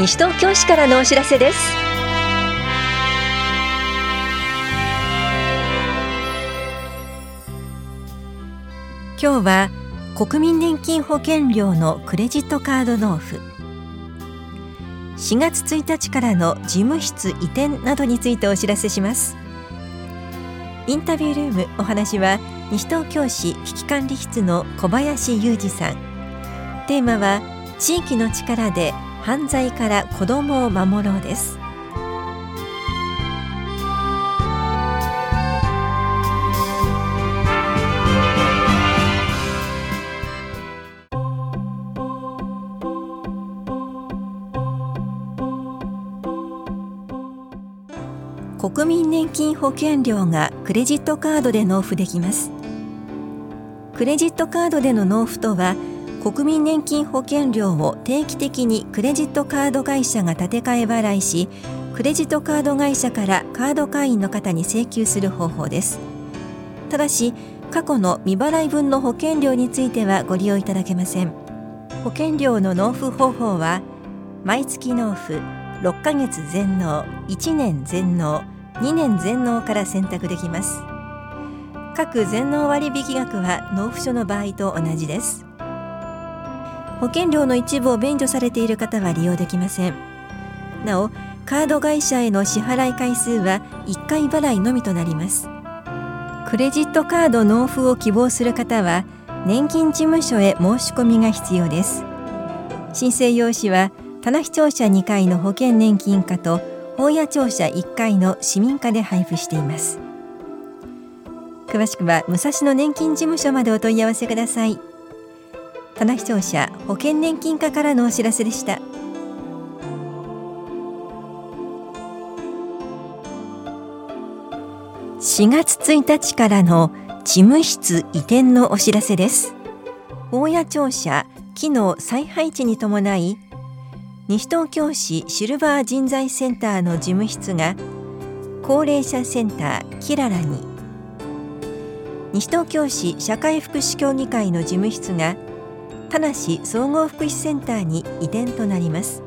西東京市からのお知らせです。今日は国民年金保険料のクレジットカード納付。4月1日からの事務室移転などについてお知らせします。インタビュールームお話は西東京市危機管理室の小林裕二さん。テーマは地域の力で犯罪から子どもを守ろうです。国民年金保険料がクレジットカードで納付できます。クレジットカードでの納付とは国民年金保険料を定期的にクレジットカード会社が立て替え払いしクレジットカード会社からカード会員の方に請求する方法です。ただし過去の未払い分の保険料についてはご利用いただけません。保険料の納付方法は毎月納付6ヶ月全納1年全納2年全納から選択できます。各全納割引額は納付書の場合と同じです。保険料の一部を免除されている方は利用できません。なおカード会社への支払い回数は1回払いのみとなります。クレジットカード納付を希望する方は年金事務所へ申し込みが必要です。申請用紙は棚視聴者2階の保険年金課と法屋庁舎1階の市民課で配布しています。詳しくは武蔵野年金事務所までお問い合わせください。棚視聴者保険年金課からのお知らせでした。4月1日からの事務室移転のお知らせです。大谷庁舎機能再配置に伴い西東京市シルバー人材センターの事務室が高齢者センターキララに。西東京市社会福祉協議会の事務室が田梨総合福祉センターに移転となります。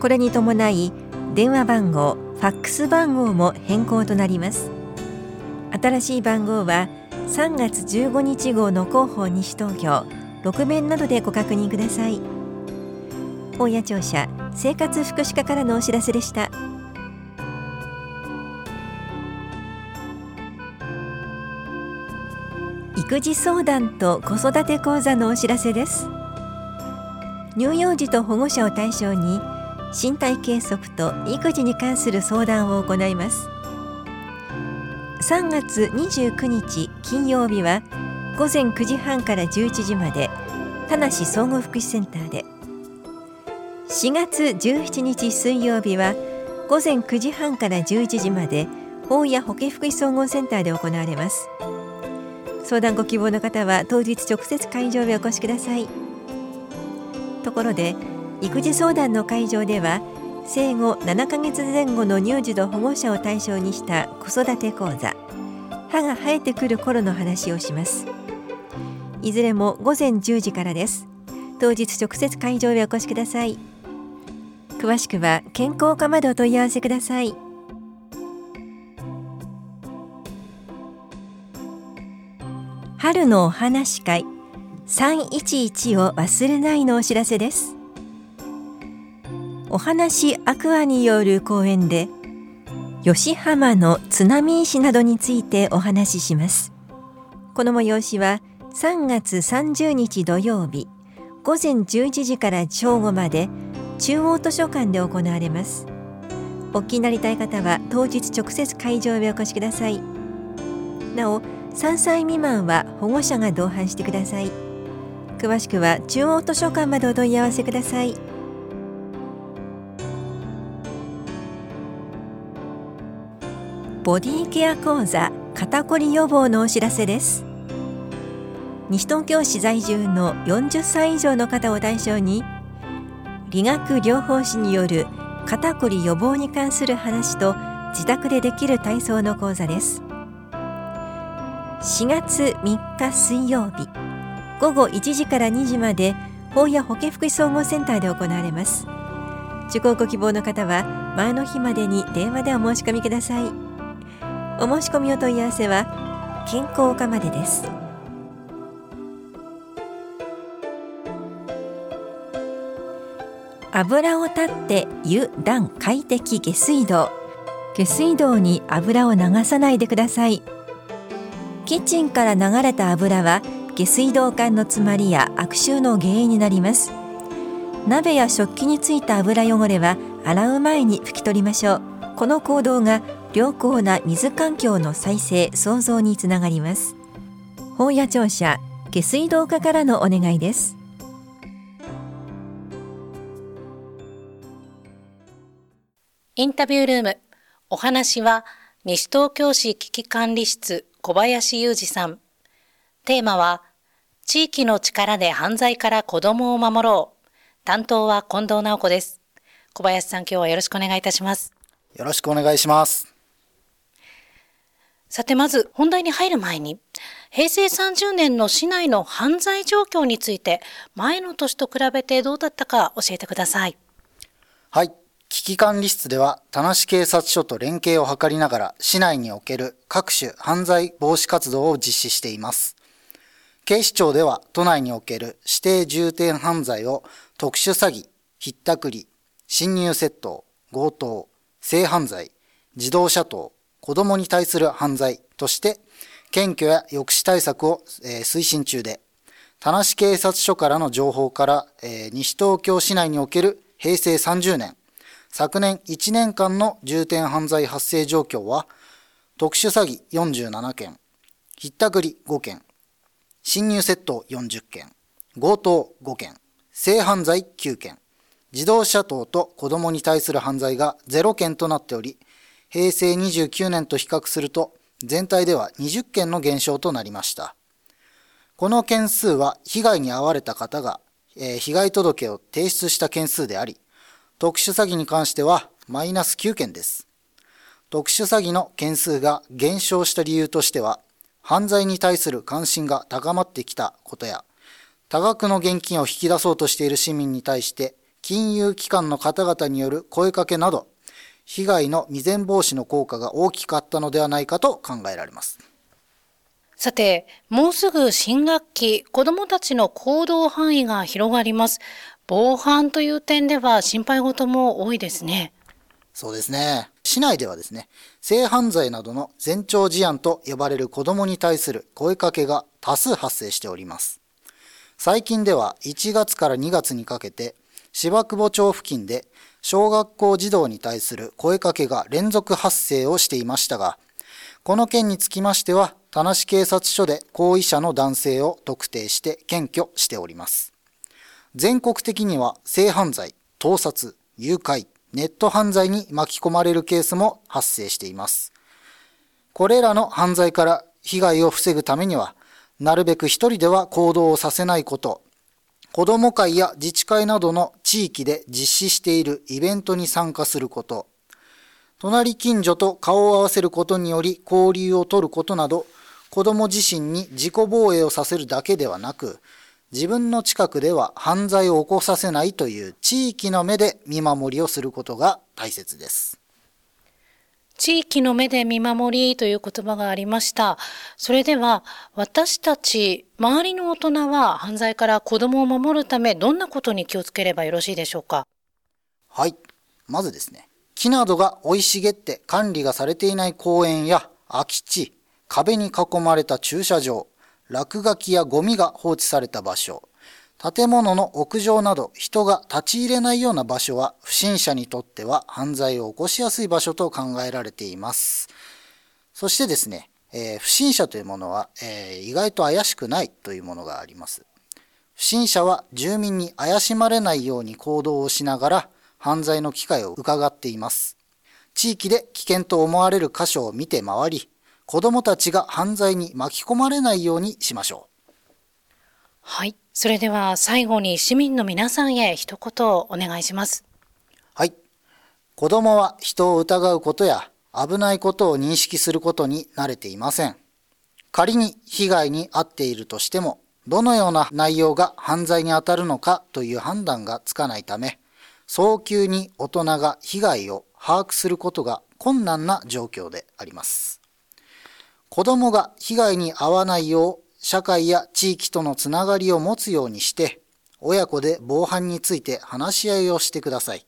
これに伴い電話番号ファックス番号も変更となります。新しい番号は3月15日号の広報西東京6面などでご確認ください。大谷庁舎生活福祉課からのお知らせでした。育児相談と子育て講座のお知らせです。乳幼児と保護者を対象に身体計測と育児に関する相談を行います。3月29日金曜日は午前9時半から11時まで田梨総合福祉センターで。4月17日水曜日は午前9時半から11時まで法や保健福祉総合センターで行われます。相談ご希望の方は当日直接会場へお越しください。ところで育児相談の会場では生後7ヶ月前後の乳児と保護者を対象にした子育て講座歯が生えてくる頃の話をします。いずれも午前10時からです。当日直接会場へお越しください。詳しくは健康課までお問い合わせください。春のお話会。311を忘れないのお知らせです。お話アクアによる講演で吉浜の津波石などについてお話しします。この催しは3月30日土曜日午前11時から正午まで中央図書館で行われます。お気になりたい方は当日直接会場へお越しください。なお3歳未満は保護者が同伴してください。詳しくは中央図書館までお問い合わせください。ボディケア講座肩こり予防のお知らせです。西東京市在住の40歳以上の方を対象に理学療法士による肩こり予防に関する話と自宅でできる体操の講座です。4月3日水曜日午後1時から2時まで法や保健福祉総合センターで行われます。受講ご希望の方は前の日までに電話でお申し込みください。お申し込みお問い合わせは健康課までです。油を断って油断快適下水道。下水道に油を流さないでください。キッチンから流れた油は下水道管の詰まりや悪臭の原因になります。鍋や食器についた油汚れは洗う前に拭き取りましょう。この行動が良好な水環境の再生創造につながります。本屋庁舎下水道課からのお願いです。インタビュールーム。お話は西東京市危機管理室小林裕二さん。テーマは地域の力で犯罪から子供を守ろう。担当は近藤直子です。小林さん今日はよろしくお願いいたします。よろしくお願いします。さてまず本題に入る前に平成30年の市内の犯罪状況について前の年と比べてどうだったか教えてください。はい危機管理室では田無警察署と連携を図りながら市内における各種犯罪防止活動を実施しています。警視庁では都内における指定重点犯罪を特殊詐欺、ひったくり、侵入窃盗、強盗、性犯罪、自動車盗、子供に対する犯罪として、検挙や抑止対策を、えー、推進中で、田無警察署からの情報から、えー、西東京市内における平成30年、昨年1年間の重点犯罪発生状況は、特殊詐欺47件、ひったくり5件、侵入窃盗40件、強盗5件、性犯罪9件、自動車等と子供に対する犯罪が0件となっており、平成29年と比較すると全体では20件の減少となりました。この件数は被害に遭われた方が、えー、被害届を提出した件数であり、特殊詐欺に関してはマイナス9件です。特殊詐欺の件数が減少した理由としては、犯罪に対する関心が高まってきたことや、多額の現金を引き出そうとしている市民に対して、金融機関の方々による声かけなど、被害の未然防止の効果が大きかったのではないかと考えられます。さて、もうすぐ新学期、子どもたちの行動範囲が広がります。防犯という点では心配事も多いですね。そうですね。市内ではですね、性犯罪などの前兆事案と呼ばれる子どもに対する声かけが多数発生しております。最近では1月から2月にかけて芝久保町付近で小学校児童に対する声かけが連続発生をしていましたが、この件につきましては、田無警察署で行為者の男性を特定して検挙しております。全国的には性犯罪、盗撮、誘拐、ネット犯罪に巻き込まれるケースも発生しています。これらの犯罪から被害を防ぐためには、なるべく一人では行動をさせないこと、子ども会や自治会などの地域で実施しているイベントに参加すること、隣近所と顔を合わせることにより交流を取ることなど、子ども自身に自己防衛をさせるだけではなく、自分の近くでは犯罪を起こさせないという地域の目で見守りをすることが大切です。地域の目で見守りという言葉がありました。それでは、私たち、周りの大人は犯罪から子供を守るため、どんなことに気をつければよろしいでしょうか？はい。まずですね、木などが生い茂って管理がされていない公園や空き地、壁に囲まれた駐車場、落書きやゴミが放置された場所、建物の屋上など人が立ち入れないような場所は不審者にとっては犯罪を起こしやすい場所と考えられています。そしてですね、えー、不審者というものは、えー、意外と怪しくないというものがあります。不審者は住民に怪しまれないように行動をしながら犯罪の機会を伺っています。地域で危険と思われる箇所を見て回り、子供たちが犯罪に巻き込まれないようにしましょう。はい。それでは最後に市民の皆さんへ一言お願いします。はい。子供は人を疑うことや危ないことを認識することに慣れていません。仮に被害に遭っているとしても、どのような内容が犯罪に当たるのかという判断がつかないため、早急に大人が被害を把握することが困難な状況であります。子供が被害に遭わないよう社会や地域とのつながりを持つようにして、親子で防犯について話し合いをしてください。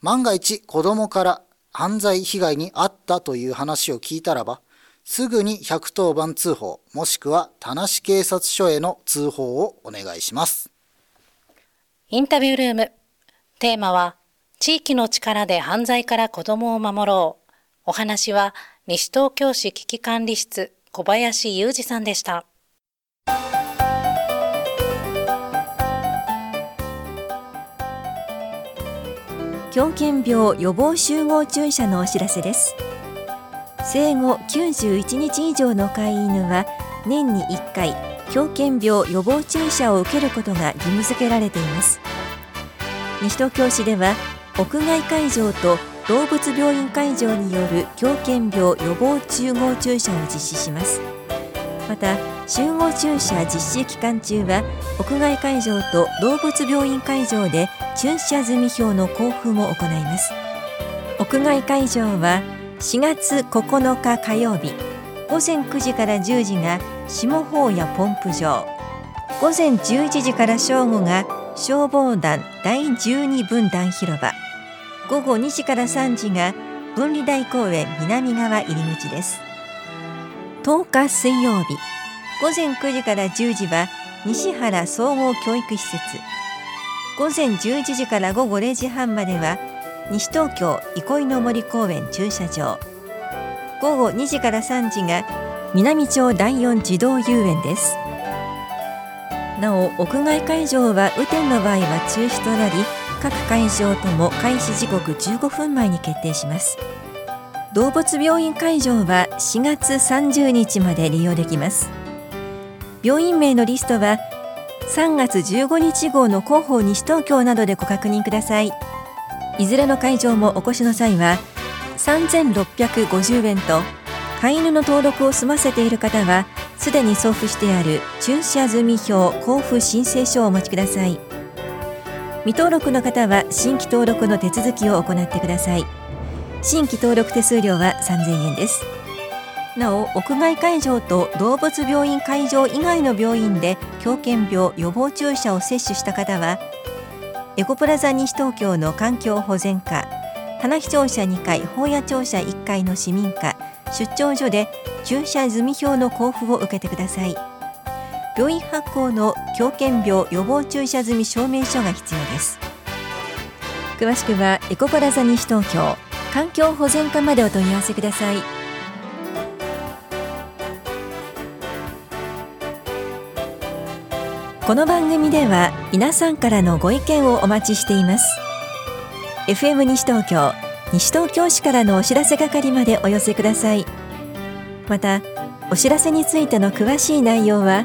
万が一子供から犯罪被害に遭ったという話を聞いたらば、すぐに110番通報、もしくは田無警察署への通報をお願いします。インタビュールーム。テーマは、地域の力で犯罪から子供を守ろう。お話は、西東京市危機管理室、小林裕二さんでした。狂犬病予防集合注射のお知らせです生後91日以上の飼い犬は年に1回狂犬病予防注射を受けることが義務付けられています西東京市では屋外会場と動物病院会場による狂犬病予防集合注射を実施します。また集合注射実施期間中は屋外会場と動物病院会場で注射済み票の交付も行います。屋外会場は4月9日火曜日午前9時から10時が下法屋ポンプ場。午前11時から正午が消防団第12分団広場。午後2時から3時が分離台公園南側入り口です。10日水曜日。午前9時から10時は西原総合教育施設。午前11時から午後0時半までは西東京憩いの森公園駐車場。午後2時から3時が南町第4児童遊園です。なお屋外会場は雨天の場合は中止となり各会場とも開始時刻15分前に決定します。動物病院会場は4月30日まで利用できます。病院名のリストは3月15日号の広報西東京などでご確認ください。いずれの会場もお越しの際は3650円と飼い犬の登録を済ませている方はすでに送付してある駐車済み票交付申請書をお持ちください。未登録の方は新規登録の手続きを行ってください。新規登録手数料は3000円です。なお屋外会場と動物病院会場以外の病院で狂犬病予防注射を接種した方はエコプラザ西東京の環境保全課花木庁舎2階法屋庁舎1階の市民課出張所で注射済み票の交付を受けてください。病院発行の狂犬病予防注射済証明書が必要です。詳しくはエコプラザ西東京環境保全課までお問い合わせください。この番組では皆さんからのご意見をお待ちしています。FM 西東京西東京市からのお知らせ係までお寄せください。またお知らせについての詳しい内容は